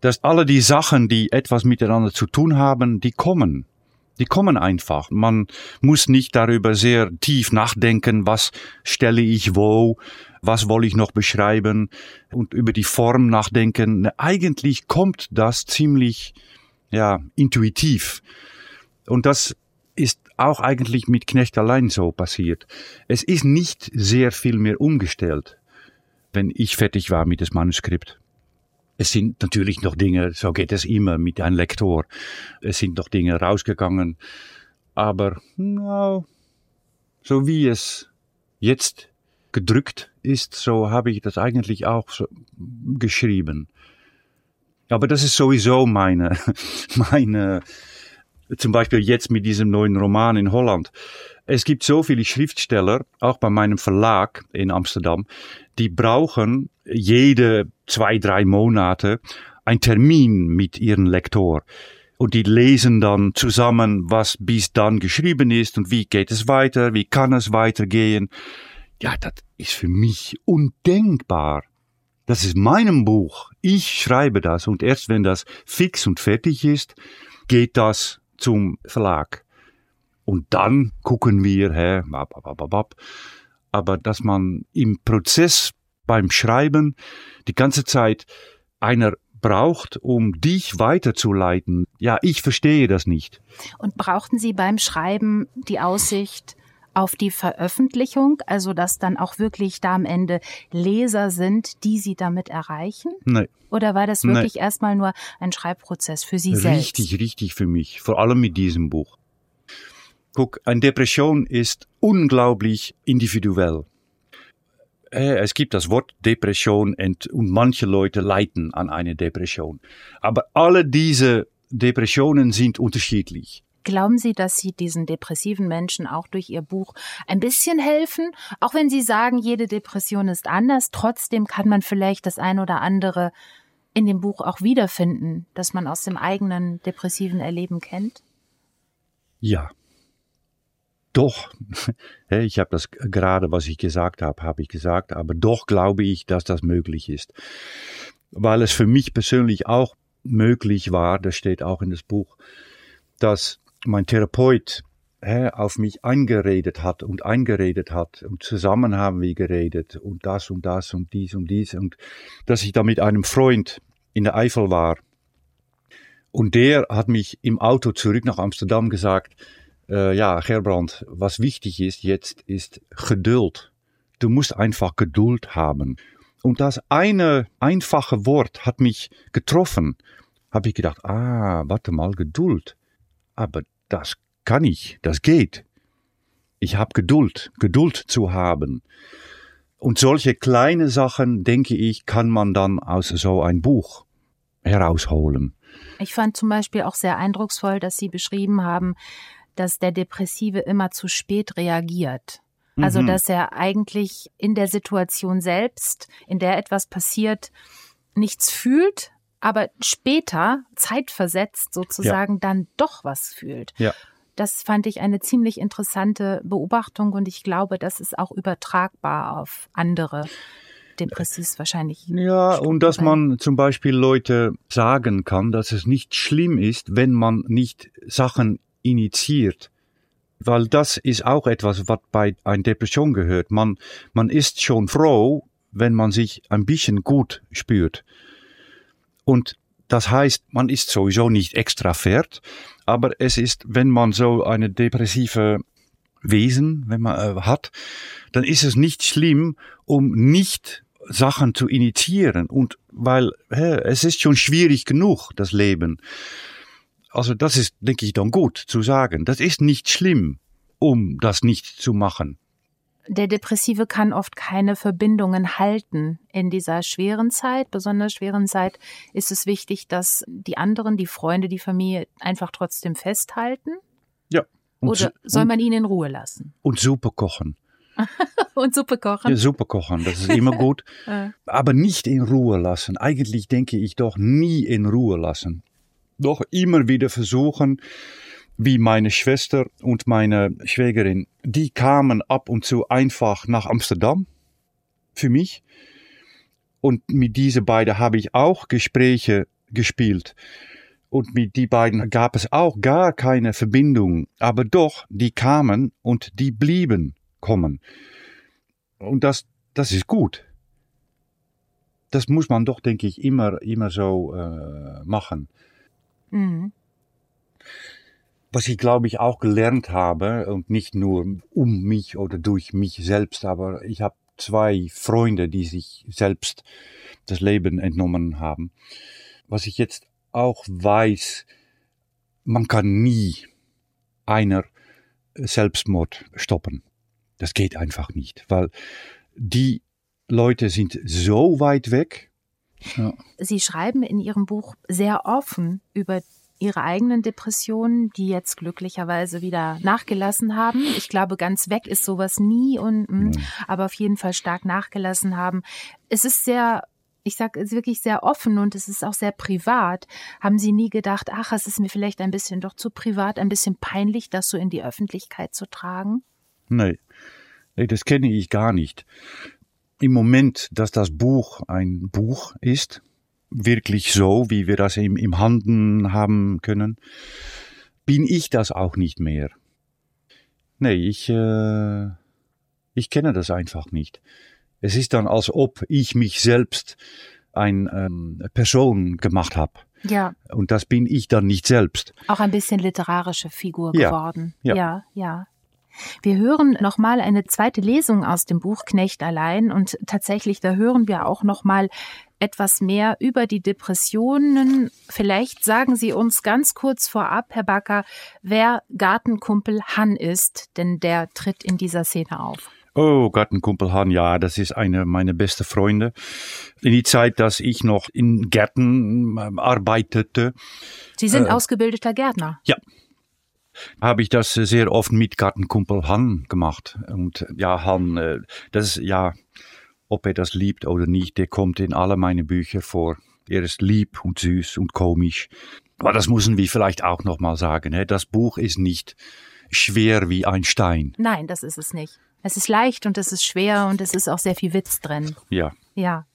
dass alle die Sachen, die etwas miteinander zu tun haben, die kommen. Die kommen einfach. Man muss nicht darüber sehr tief nachdenken, was stelle ich wo, was will ich noch beschreiben und über die Form nachdenken. Eigentlich kommt das ziemlich ja, intuitiv. Und das ist auch eigentlich mit Knecht allein so passiert. Es ist nicht sehr viel mehr umgestellt, wenn ich fertig war mit dem Manuskript. Es sind natürlich noch Dinge, so geht es immer mit einem Lektor. Es sind noch Dinge rausgegangen. Aber no, so wie es jetzt gedrückt ist, so habe ich das eigentlich auch so geschrieben. Aber das ist sowieso meine, meine, zum Beispiel jetzt mit diesem neuen Roman in Holland. Es gibt so viele Schriftsteller, auch bei meinem Verlag in Amsterdam, die brauchen jede zwei, drei Monate einen Termin mit ihrem Lektor. Und die lesen dann zusammen, was bis dann geschrieben ist und wie geht es weiter, wie kann es weitergehen. Ja, das ist für mich undenkbar. Das ist meinem Buch. Ich schreibe das und erst wenn das fix und fertig ist, geht das zum Verlag. Und dann gucken wir, hä, aber dass man im Prozess beim Schreiben die ganze Zeit einer braucht, um dich weiterzuleiten. Ja, ich verstehe das nicht. Und brauchten Sie beim Schreiben die Aussicht auf die Veröffentlichung, also dass dann auch wirklich da am Ende Leser sind, die Sie damit erreichen? Nein. Oder war das wirklich Nein. erstmal nur ein Schreibprozess für Sie selbst? Richtig, richtig für mich, vor allem mit diesem Buch. Guck, eine Depression ist unglaublich individuell. Äh, es gibt das Wort Depression und, und manche Leute leiden an einer Depression. Aber alle diese Depressionen sind unterschiedlich. Glauben Sie, dass Sie diesen depressiven Menschen auch durch Ihr Buch ein bisschen helfen? Auch wenn Sie sagen, jede Depression ist anders, trotzdem kann man vielleicht das ein oder andere in dem Buch auch wiederfinden, das man aus dem eigenen depressiven Erleben kennt? Ja, doch, ich habe das gerade, was ich gesagt habe, habe ich gesagt, aber doch glaube ich, dass das möglich ist. Weil es für mich persönlich auch möglich war, das steht auch in das Buch, dass mein Therapeut auf mich eingeredet hat und eingeredet hat und zusammen haben wir geredet und das und das und dies und dies und dass ich da mit einem Freund in der Eifel war und der hat mich im Auto zurück nach Amsterdam gesagt, äh, ja, Gerbrand, was wichtig ist jetzt, ist Geduld. Du musst einfach Geduld haben. Und das eine einfache Wort hat mich getroffen. Habe ich gedacht, ah, warte mal, Geduld. Aber das kann ich, das geht. Ich habe Geduld, Geduld zu haben. Und solche kleine Sachen, denke ich, kann man dann aus so ein Buch herausholen. Ich fand zum Beispiel auch sehr eindrucksvoll, dass Sie beschrieben haben, dass der Depressive immer zu spät reagiert. Also, mhm. dass er eigentlich in der Situation selbst, in der etwas passiert, nichts fühlt, aber später, zeitversetzt sozusagen, ja. dann doch was fühlt. Ja. Das fand ich eine ziemlich interessante Beobachtung und ich glaube, das ist auch übertragbar auf andere. Depressiv wahrscheinlich. Ja, und dass man zum Beispiel Leute sagen kann, dass es nicht schlimm ist, wenn man nicht Sachen initiiert. Weil das ist auch etwas, was bei einer Depression gehört. Man, man ist schon froh, wenn man sich ein bisschen gut spürt. Und das heißt, man ist sowieso nicht extravert, aber es ist, wenn man so eine depressive Wesen, wenn man äh, hat, dann ist es nicht schlimm, um nicht Sachen zu initiieren. Und weil hä, es ist schon schwierig genug, das Leben. Also das ist, denke ich, dann gut zu sagen. Das ist nicht schlimm, um das nicht zu machen. Der Depressive kann oft keine Verbindungen halten in dieser schweren Zeit, besonders schweren Zeit. Ist es wichtig, dass die anderen, die Freunde, die Familie einfach trotzdem festhalten? Ja. Oder soll man ihn in Ruhe lassen? Und Suppe kochen. und Suppe kochen. Ja, Suppe kochen, das ist immer gut. Aber nicht in Ruhe lassen. Eigentlich denke ich doch nie in Ruhe lassen doch immer wieder versuchen, wie meine Schwester und meine Schwägerin, die kamen ab und zu einfach nach Amsterdam für mich. Und mit diese beiden habe ich auch Gespräche gespielt. Und mit die beiden gab es auch gar keine Verbindung. Aber doch, die kamen und die blieben kommen. Und das, das ist gut. Das muss man doch, denke ich, immer, immer so äh, machen. Mhm. Was ich glaube ich auch gelernt habe und nicht nur um mich oder durch mich selbst, aber ich habe zwei Freunde, die sich selbst das Leben entnommen haben. Was ich jetzt auch weiß, man kann nie einer Selbstmord stoppen. Das geht einfach nicht, weil die Leute sind so weit weg. Ja. Sie schreiben in Ihrem Buch sehr offen über ihre eigenen Depressionen, die jetzt glücklicherweise wieder nachgelassen haben. Ich glaube, ganz weg ist sowas nie und mh, mhm. aber auf jeden Fall stark nachgelassen haben. Es ist sehr ich sage es wirklich sehr offen und es ist auch sehr privat. Haben Sie nie gedacht, ach, es ist mir vielleicht ein bisschen doch zu privat, ein bisschen peinlich, das so in die Öffentlichkeit zu tragen? Nee, nee das kenne ich gar nicht. Im Moment, dass das Buch ein Buch ist, wirklich so, wie wir das im, im Handen haben können, bin ich das auch nicht mehr. Nee, ich, äh, ich kenne das einfach nicht. Es ist dann, als ob ich mich selbst ein ähm, Person gemacht habe. Ja. Und das bin ich dann nicht selbst. Auch ein bisschen literarische Figur ja. geworden. Ja, ja. ja. Wir hören nochmal eine zweite Lesung aus dem Buch Knecht allein und tatsächlich, da hören wir auch nochmal etwas mehr über die Depressionen. Vielleicht sagen Sie uns ganz kurz vorab, Herr Backer, wer Gartenkumpel Han ist, denn der tritt in dieser Szene auf. Oh, Gartenkumpel Han, ja, das ist eine meiner besten Freunde. In die Zeit, dass ich noch in Gärten äh, arbeitete. Sie sind äh, ausgebildeter Gärtner? Ja, habe ich das sehr oft mit Gartenkumpel Han gemacht. Und ja, Han, äh, das ist ja, ob er das liebt oder nicht, der kommt in alle meine Bücher vor. Er ist lieb und süß und komisch. Aber das müssen wir vielleicht auch nochmal sagen. Das Buch ist nicht schwer wie ein Stein. Nein, das ist es nicht. Es ist leicht und es ist schwer und es ist auch sehr viel Witz drin. Ja. Ja.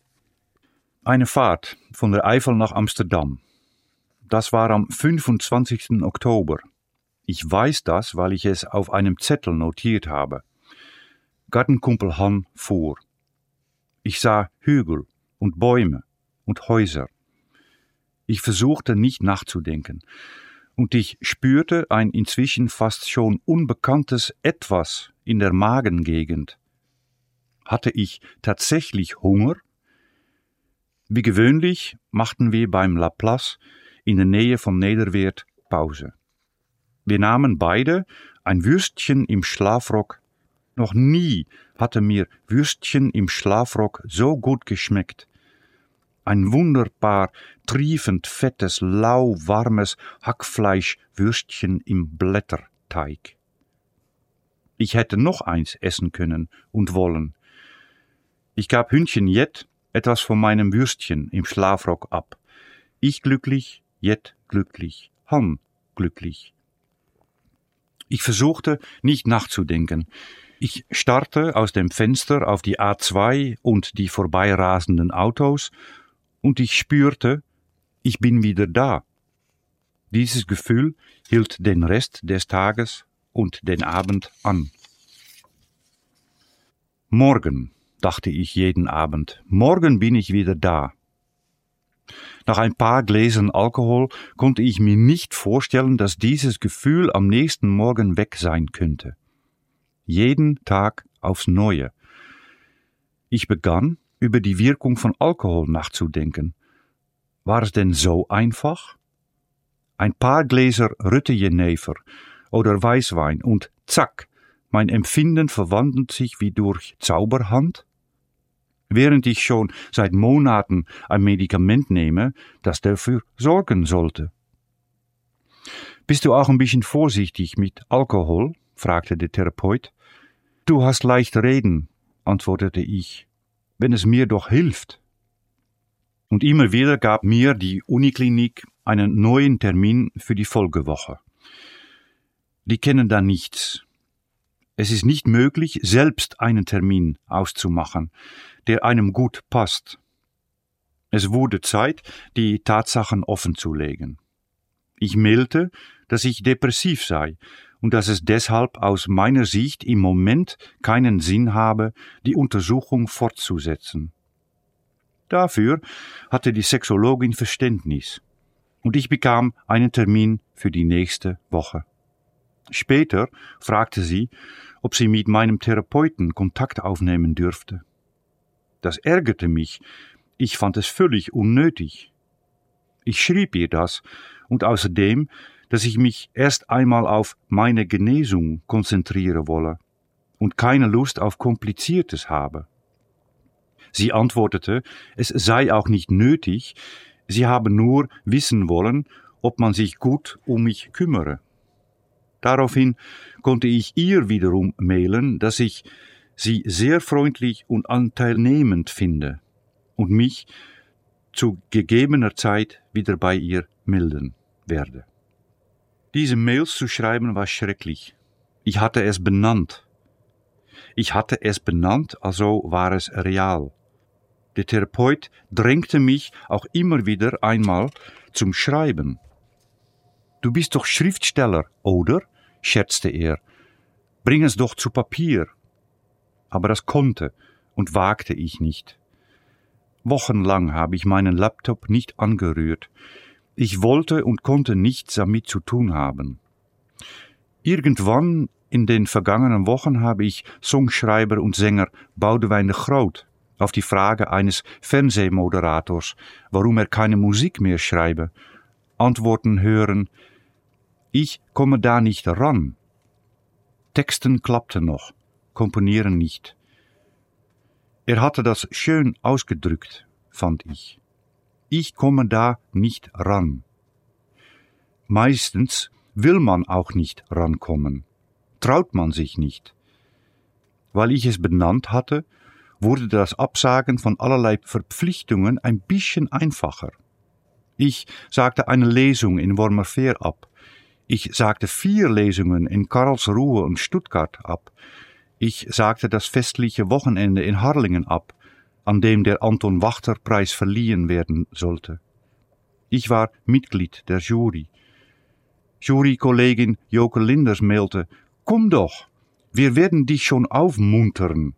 Eine Fahrt von der Eifel nach Amsterdam. Das war am 25. Oktober ich weiß das, weil ich es auf einem Zettel notiert habe. Gartenkumpel Han fuhr. Ich sah Hügel und Bäume und Häuser. Ich versuchte nicht nachzudenken, und ich spürte ein inzwischen fast schon unbekanntes Etwas in der Magengegend. Hatte ich tatsächlich Hunger? Wie gewöhnlich machten wir beim Laplace in der Nähe von Nederweert Pause. Wir nahmen beide ein Würstchen im Schlafrock. Noch nie hatte mir Würstchen im Schlafrock so gut geschmeckt. Ein wunderbar triefend fettes, lauwarmes Hackfleischwürstchen im Blätterteig. Ich hätte noch eins essen können und wollen. Ich gab Hündchen Jet etwas von meinem Würstchen im Schlafrock ab. Ich glücklich, Jet glücklich, Han glücklich. Ich versuchte nicht nachzudenken. Ich starrte aus dem Fenster auf die A2 und die vorbeirasenden Autos und ich spürte, ich bin wieder da. Dieses Gefühl hielt den Rest des Tages und den Abend an. Morgen, dachte ich jeden Abend, morgen bin ich wieder da. Nach ein paar Gläsern Alkohol konnte ich mir nicht vorstellen, dass dieses Gefühl am nächsten Morgen weg sein könnte. Jeden Tag aufs Neue. Ich begann, über die Wirkung von Alkohol nachzudenken. War es denn so einfach? Ein paar Gläser Rütte-Jenever oder Weißwein und zack, mein Empfinden verwandelt sich wie durch Zauberhand während ich schon seit Monaten ein Medikament nehme, das dafür sorgen sollte. Bist du auch ein bisschen vorsichtig mit Alkohol? fragte der Therapeut. Du hast leicht reden, antwortete ich, wenn es mir doch hilft. Und immer wieder gab mir die Uniklinik einen neuen Termin für die Folgewoche. Die kennen da nichts. Es ist nicht möglich, selbst einen Termin auszumachen der einem gut passt. Es wurde Zeit, die Tatsachen offenzulegen. Ich meldete, dass ich depressiv sei und dass es deshalb aus meiner Sicht im Moment keinen Sinn habe, die Untersuchung fortzusetzen. Dafür hatte die Sexologin Verständnis und ich bekam einen Termin für die nächste Woche. Später fragte sie, ob sie mit meinem Therapeuten Kontakt aufnehmen dürfte. Das ärgerte mich. Ich fand es völlig unnötig. Ich schrieb ihr das und außerdem, dass ich mich erst einmal auf meine Genesung konzentrieren wolle und keine Lust auf Kompliziertes habe. Sie antwortete, es sei auch nicht nötig, sie habe nur wissen wollen, ob man sich gut um mich kümmere. Daraufhin konnte ich ihr wiederum mailen, dass ich sie sehr freundlich und anteilnehmend finde und mich zu gegebener Zeit wieder bei ihr melden werde. Diese Mails zu schreiben war schrecklich. Ich hatte es benannt. Ich hatte es benannt, also war es real. Der Therapeut drängte mich auch immer wieder einmal zum Schreiben. Du bist doch Schriftsteller, oder? scherzte er. Bring es doch zu Papier. Aber das konnte und wagte ich nicht. Wochenlang habe ich meinen Laptop nicht angerührt. Ich wollte und konnte nichts damit zu tun haben. Irgendwann in den vergangenen Wochen habe ich Songschreiber und Sänger Boudewijn de Groot auf die Frage eines Fernsehmoderators, warum er keine Musik mehr schreibe, antworten hören, ich komme da nicht ran. Texten klappten noch, komponieren nicht. Er hatte das schön ausgedrückt, fand ich. Ich komme da nicht ran. Meistens will man auch nicht rankommen, traut man sich nicht. Weil ich es benannt hatte, wurde das Absagen von allerlei Verpflichtungen ein bisschen einfacher. Ich sagte eine Lesung in Wormerveer ab. Ich sagte vier Lesungen in Karlsruhe und Stuttgart ab. Ich sagte das festliche Wochenende in Harlingen ab, an dem der Anton Wachter Preis verliehen werden sollte. Ich war Mitglied der Jury. Jurykollegin Joke Linders mailte, Komm doch, wir werden dich schon aufmuntern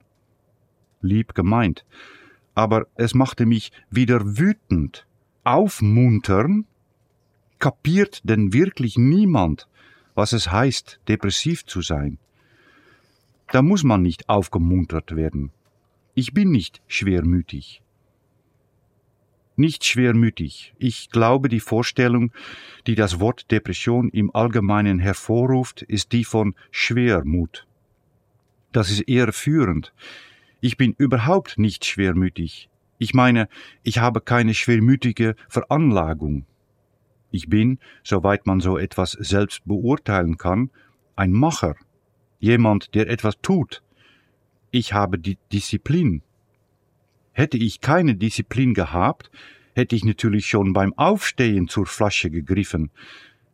lieb gemeint, aber es machte mich wieder wütend. Aufmuntern? Kapiert denn wirklich niemand, was es heißt, depressiv zu sein? Da muss man nicht aufgemuntert werden. Ich bin nicht schwermütig. Nicht schwermütig. Ich glaube, die Vorstellung, die das Wort Depression im Allgemeinen hervorruft, ist die von Schwermut. Das ist eher führend. Ich bin überhaupt nicht schwermütig. Ich meine, ich habe keine schwermütige Veranlagung. Ich bin, soweit man so etwas selbst beurteilen kann, ein Macher, jemand, der etwas tut. Ich habe die Disziplin. Hätte ich keine Disziplin gehabt, hätte ich natürlich schon beim Aufstehen zur Flasche gegriffen.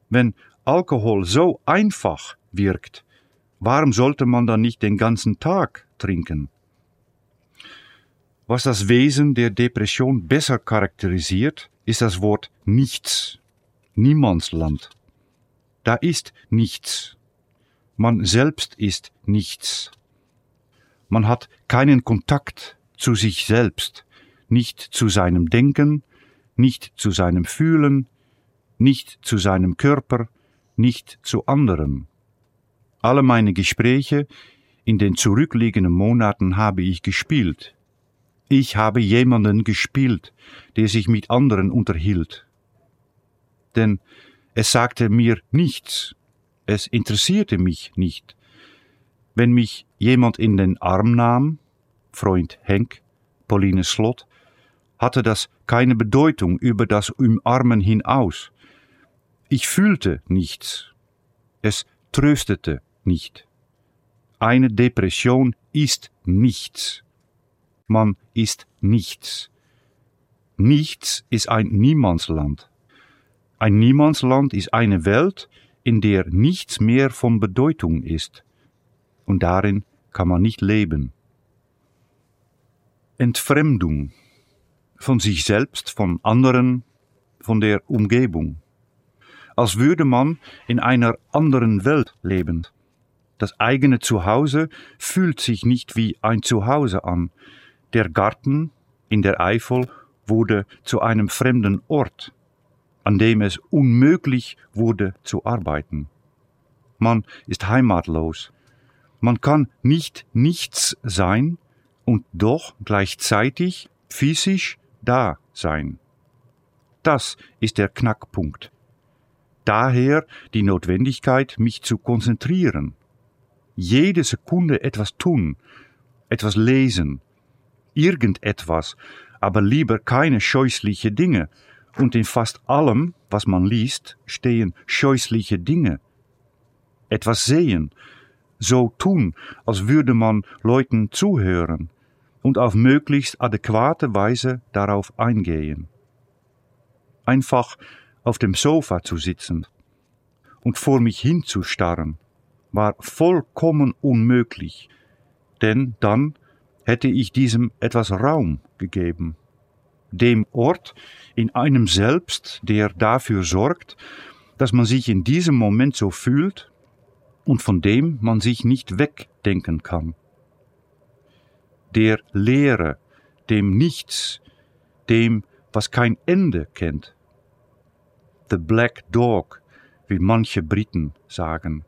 Wenn Alkohol so einfach wirkt, warum sollte man dann nicht den ganzen Tag trinken? Was das Wesen der Depression besser charakterisiert, ist das Wort nichts. Niemandsland. Da ist nichts. Man selbst ist nichts. Man hat keinen Kontakt zu sich selbst, nicht zu seinem Denken, nicht zu seinem Fühlen, nicht zu seinem Körper, nicht zu anderen. Alle meine Gespräche in den zurückliegenden Monaten habe ich gespielt, ich habe jemanden gespielt, der sich mit anderen unterhielt. Denn es sagte mir nichts, es interessierte mich nicht. Wenn mich jemand in den Arm nahm, Freund Henk, Pauline Slot, hatte das keine Bedeutung über das Umarmen hinaus. Ich fühlte nichts. Es tröstete nicht. Eine Depression ist nichts man ist nichts. Nichts ist ein Niemandsland. Ein Niemandsland ist eine Welt, in der nichts mehr von Bedeutung ist. Und darin kann man nicht leben. Entfremdung von sich selbst, von anderen, von der Umgebung. Als würde man in einer anderen Welt leben. Das eigene Zuhause fühlt sich nicht wie ein Zuhause an, der Garten in der Eifel wurde zu einem fremden Ort, an dem es unmöglich wurde zu arbeiten. Man ist heimatlos. Man kann nicht nichts sein, und doch gleichzeitig physisch da sein. Das ist der Knackpunkt. Daher die Notwendigkeit, mich zu konzentrieren. Jede Sekunde etwas tun, etwas lesen, irgendetwas, aber lieber keine scheußliche Dinge. Und in fast allem, was man liest, stehen scheußliche Dinge. Etwas sehen, so tun, als würde man Leuten zuhören und auf möglichst adäquate Weise darauf eingehen. Einfach auf dem Sofa zu sitzen und vor mich hinzustarren, war vollkommen unmöglich, denn dann hätte ich diesem etwas Raum gegeben. Dem Ort in einem selbst, der dafür sorgt, dass man sich in diesem Moment so fühlt und von dem man sich nicht wegdenken kann. Der Leere, dem Nichts, dem, was kein Ende kennt. The Black Dog, wie manche Briten sagen.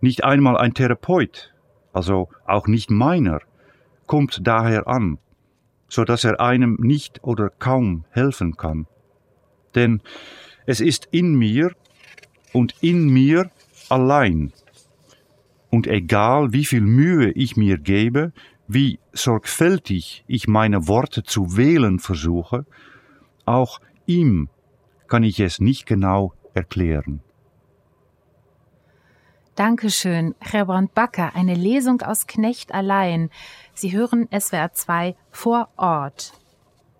Nicht einmal ein Therapeut, also auch nicht meiner, kommt daher an, so dass er einem nicht oder kaum helfen kann. Denn es ist in mir und in mir allein. Und egal wie viel Mühe ich mir gebe, wie sorgfältig ich meine Worte zu wählen versuche, auch ihm kann ich es nicht genau erklären. Dankeschön, Gerbrand Backer, eine Lesung aus Knecht allein. Sie hören SWR 2 vor Ort.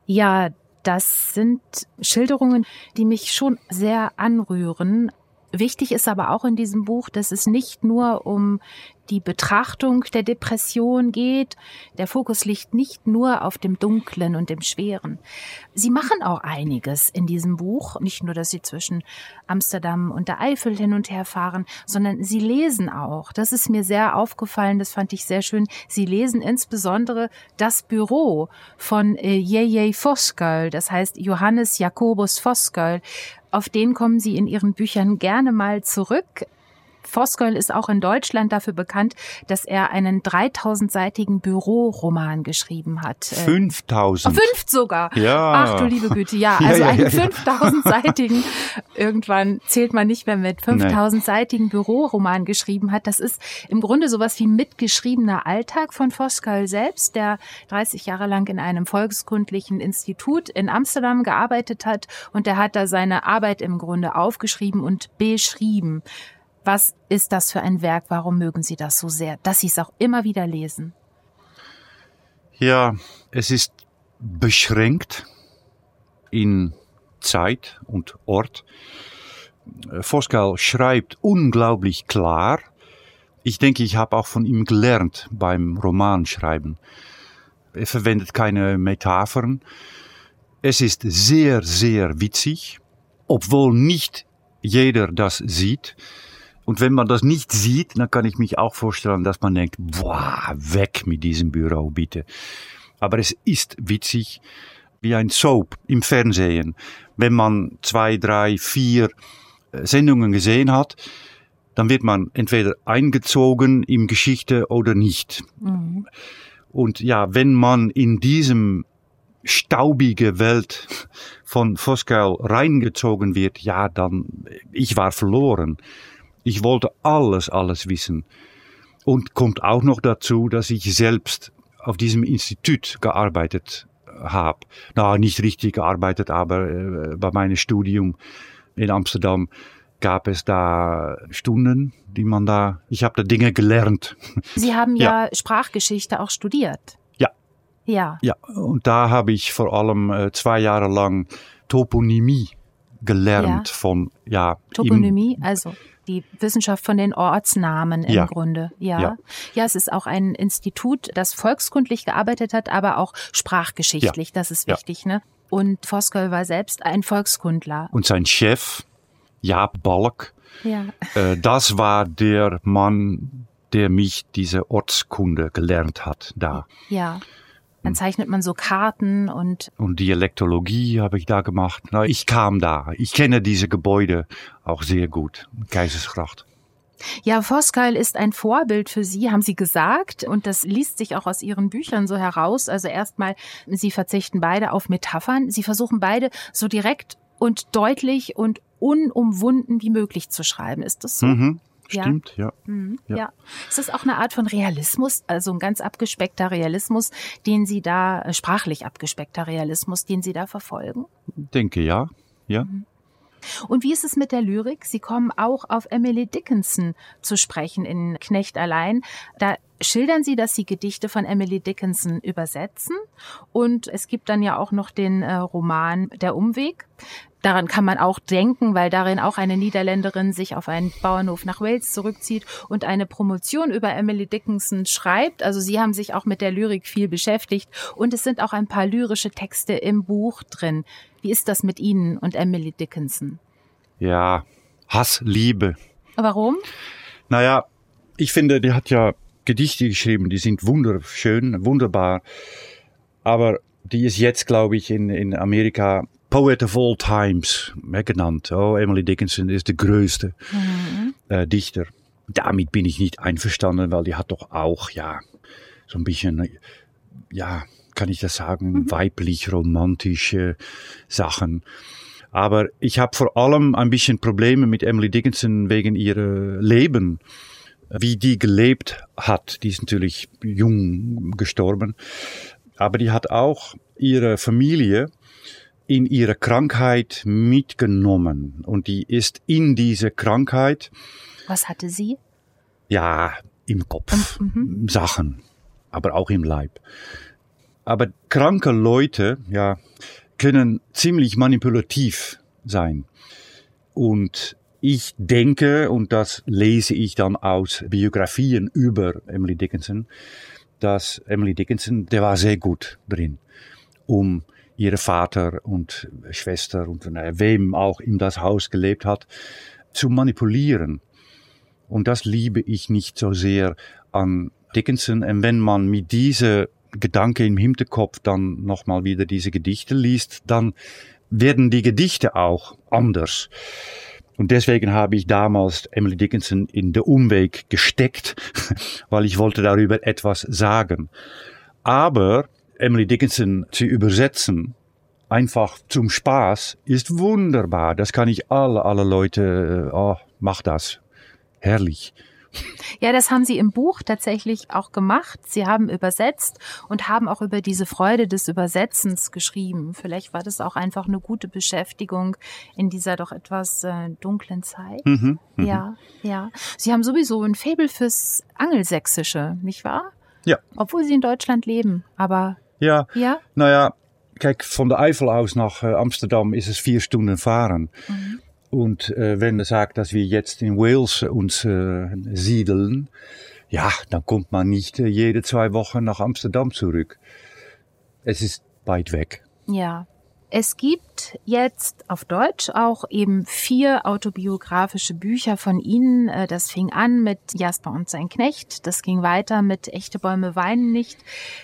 Ja, das sind Schilderungen, die mich schon sehr anrühren. Wichtig ist aber auch in diesem Buch, dass es nicht nur um die Betrachtung der Depression geht. Der Fokus liegt nicht nur auf dem Dunklen und dem Schweren. Sie machen auch einiges in diesem Buch. Nicht nur, dass Sie zwischen Amsterdam und der Eifel hin und her fahren, sondern Sie lesen auch. Das ist mir sehr aufgefallen. Das fand ich sehr schön. Sie lesen insbesondere das Büro von äh, Jeje Voskuil. Das heißt Johannes Jakobus Voskuil. Auf den kommen Sie in Ihren Büchern gerne mal zurück. Voskuil ist auch in Deutschland dafür bekannt, dass er einen 3000-seitigen Büroroman geschrieben hat. 5000. Oh, fünf sogar. Ja. Ach du liebe Güte, ja. Also ja, einen ja, ja. 5000-seitigen, irgendwann zählt man nicht mehr mit, 5000-seitigen Büroroman geschrieben hat. Das ist im Grunde sowas wie mitgeschriebener Alltag von Voskuil selbst, der 30 Jahre lang in einem volkskundlichen Institut in Amsterdam gearbeitet hat und der hat da seine Arbeit im Grunde aufgeschrieben und beschrieben. Was ist das für ein Werk? Warum mögen Sie das so sehr, dass Sie es auch immer wieder lesen? Ja, es ist beschränkt in Zeit und Ort. Voskuil schreibt unglaublich klar. Ich denke, ich habe auch von ihm gelernt beim Romanschreiben. Er verwendet keine Metaphern. Es ist sehr, sehr witzig, obwohl nicht jeder das sieht. Und wenn man das nicht sieht, dann kann ich mich auch vorstellen, dass man denkt, boah, weg mit diesem Büro bitte. Aber es ist witzig, wie ein Soap im Fernsehen. Wenn man zwei, drei, vier äh, Sendungen gesehen hat, dann wird man entweder eingezogen in Geschichte oder nicht. Mhm. Und ja, wenn man in diesem staubige Welt von Voskuil reingezogen wird, ja, dann, ich war verloren. Ich wollte alles, alles wissen. Und kommt auch noch dazu, dass ich selbst auf diesem Institut gearbeitet habe. Na, nicht richtig gearbeitet, aber äh, bei meinem Studium in Amsterdam gab es da Stunden, die man da, ich habe da Dinge gelernt. Sie haben ja, Ja. Sprachgeschichte auch studiert. Ja. Ja. Ja, und da habe ich vor allem äh, zwei Jahre lang Toponymie gelernt Ja. von, ja, Toponymie, also die Wissenschaft von den Ortsnamen im Ja. Grunde. Ja. Ja. ja. es ist auch ein Institut, das volkskundlich gearbeitet hat, aber auch sprachgeschichtlich. Das ist Ja. wichtig, ne? Und Voskuil war selbst ein Volkskundler. Und sein Chef, Jaap Balk, Ja. äh, das war der Mann, der mich diese Ortskunde gelernt hat da. Ja. Hm. Dann zeichnet man so Karten und Und Dialektologie habe ich da gemacht. Na, ich kam da. Ich kenne diese Gebäude auch sehr gut. Keizersgracht. Ja, Voskuil ist ein Vorbild für Sie, haben Sie gesagt. Und das liest sich auch aus Ihren Büchern so heraus. Also erstmal, Sie verzichten beide auf Metaphern. Sie versuchen beide so direkt und deutlich und unumwunden wie möglich zu schreiben. Ist das so? Mhm. Stimmt, ja. Mhm, ja. ja. Ist das auch eine Art von Realismus, also ein ganz abgespeckter Realismus, den Sie da, äh, sprachlich abgespeckter Realismus, den Sie da verfolgen? Denke ja, ja. Mhm. Und wie ist es mit der Lyrik? Sie kommen auch auf Emily Dickinson zu sprechen in Knecht allein. Da schildern Sie, dass Sie Gedichte von Emily Dickinson übersetzen. Und es gibt dann ja auch noch den äh, Roman Der Umweg. Daran kann man auch denken, weil darin auch eine Niederländerin sich auf einen Bauernhof nach Wales zurückzieht und eine Promotion über Emily Dickinson schreibt. Also Sie haben sich auch mit der Lyrik viel beschäftigt und es sind auch ein paar lyrische Texte im Buch drin. Wie ist das mit Ihnen und Emily Dickinson? Ja, Hass, Liebe. Warum? Naja, ich finde, die hat ja Gedichte geschrieben, die sind wunderschön, wunderbar. Aber die ist jetzt, glaube ich, in, in Amerika Poet of All Times genannt. Oh, Emily Dickinson ist der größte mhm. äh, Dichter. Damit bin ich nicht einverstanden, weil die hat doch auch, ja, so ein bisschen, ja, kann ich das sagen, mhm. weiblich romantische Sachen. Aber ich habe vor allem ein bisschen Probleme mit Emily Dickinson wegen ihrer Leben, wie die gelebt hat. Die ist natürlich jung gestorben, aber die hat auch ihre Familie in ihre Krankheit mitgenommen und die ist in diese Krankheit. Was hatte sie? Ja, im Kopf mhm. Sachen, aber auch im Leib. Aber kranke Leute, ja, können ziemlich manipulativ sein. Und ich denke, und das lese ich dann aus Biografien über Emily Dickinson, dass Emily Dickinson, der war sehr gut drin, um ihre Vater und Schwester und wem auch in das Haus gelebt hat, zu manipulieren. Und das liebe ich nicht so sehr an Dickinson. Und wenn man mit diese Gedanke im Hinterkopf dann nochmal wieder diese Gedichte liest, dann werden die Gedichte auch anders. Und deswegen habe ich damals Emily Dickinson in der Umweg gesteckt, weil ich wollte darüber etwas sagen. Aber Emily Dickinson zu übersetzen, einfach zum Spaß, ist wunderbar. Das kann ich alle, alle Leute, äh, oh, mach das. Herrlich. Ja, das haben Sie im Buch tatsächlich auch gemacht. Sie haben übersetzt und haben auch über diese Freude des Übersetzens geschrieben. Vielleicht war das auch einfach eine gute Beschäftigung in dieser doch etwas äh, dunklen Zeit. Mhm, mh. Ja, ja. Sie haben sowieso ein Faible fürs Angelsächsische, nicht wahr? Ja. Obwohl Sie in Deutschland leben, aber ja. ja? Naja, kijk, von der Eifel aus nach äh, Amsterdam ist es vier Stunden fahren. Mhm. Und äh, wenn er sagt, dass wir jetzt in Wales uns äh, siedeln, ja, dann kommt man nicht äh, jede zwei Wochen nach Amsterdam zurück. Es ist weit weg. Ja. Es gibt jetzt auf Deutsch auch eben vier autobiografische Bücher von Ihnen. Äh, das fing an mit Jasper und sein Knecht. Das ging weiter mit Echte Bäume weinen nicht.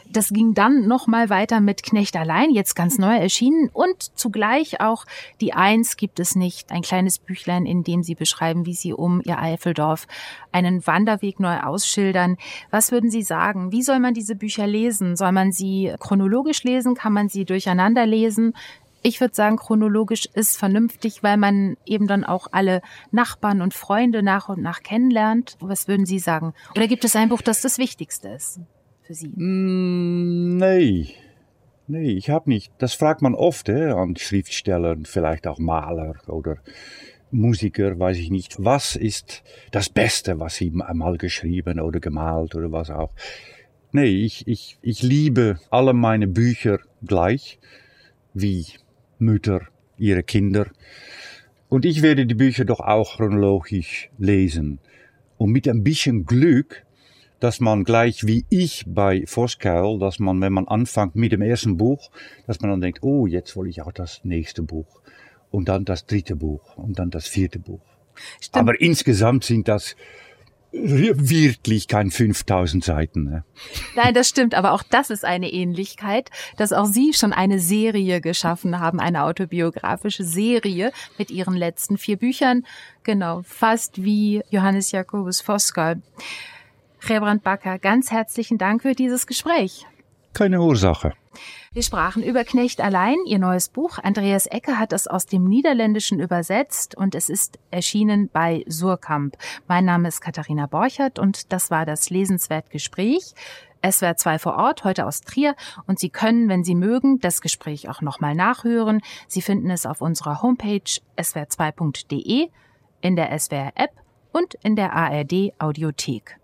Das ging dann nochmal weiter mit Knecht allein, jetzt ganz neu erschienen. Und zugleich auch die Eins gibt es nicht. Ein kleines Büchlein, in dem Sie beschreiben, wie Sie um Ihr Eifeldorf einen Wanderweg neu ausschildern. Was würden Sie sagen? Wie soll man diese Bücher lesen? Soll man sie chronologisch lesen? Kann man sie durcheinander lesen? Ich würde sagen, chronologisch ist vernünftig, weil man eben dann auch alle Nachbarn und Freunde nach und nach kennenlernt. Was würden Sie sagen? Oder gibt es ein Buch, das das Wichtigste ist für Sie? Mm, nee. Nee, ich habe nicht. Das fragt man oft eh, an Schriftsteller, vielleicht auch Maler oder Musiker, weiß ich nicht. Was ist das Beste, was sie einmal geschrieben oder gemalt oder was auch? Nee, ich, ich, ich liebe alle meine Bücher gleich, wie Mütter, ihre Kinder. Und ich werde die Bücher doch auch chronologisch lesen. Und mit ein bisschen Glück, dass man gleich wie ich bei Voskuil, dass man, wenn man anfängt mit dem ersten Buch, dass man dann denkt, oh, jetzt will ich auch das nächste Buch. Und dann das dritte Buch und dann das vierte Buch. Stimmt. Aber insgesamt sind das wirklich kein 5000 Seiten. Ne? Nein, das stimmt, aber auch das ist eine Ähnlichkeit, dass auch Sie schon eine Serie geschaffen haben, eine autobiografische Serie mit Ihren letzten vier Büchern. Genau, fast wie Johannes Jakobus Voskel. Rebrand Backer, ganz herzlichen Dank für dieses Gespräch. Keine Ursache. Wir sprachen über Knecht allein, ihr neues Buch. Andreas Ecke hat es aus dem Niederländischen übersetzt und es ist erschienen bei Surkamp. Mein Name ist Katharina Borchert und das war das Lesenswert Gespräch. SWR 2 vor Ort, heute aus Trier. Und Sie können, wenn Sie mögen, das Gespräch auch nochmal nachhören. Sie finden es auf unserer Homepage swr2.de, in der SWR App und in der ARD Audiothek.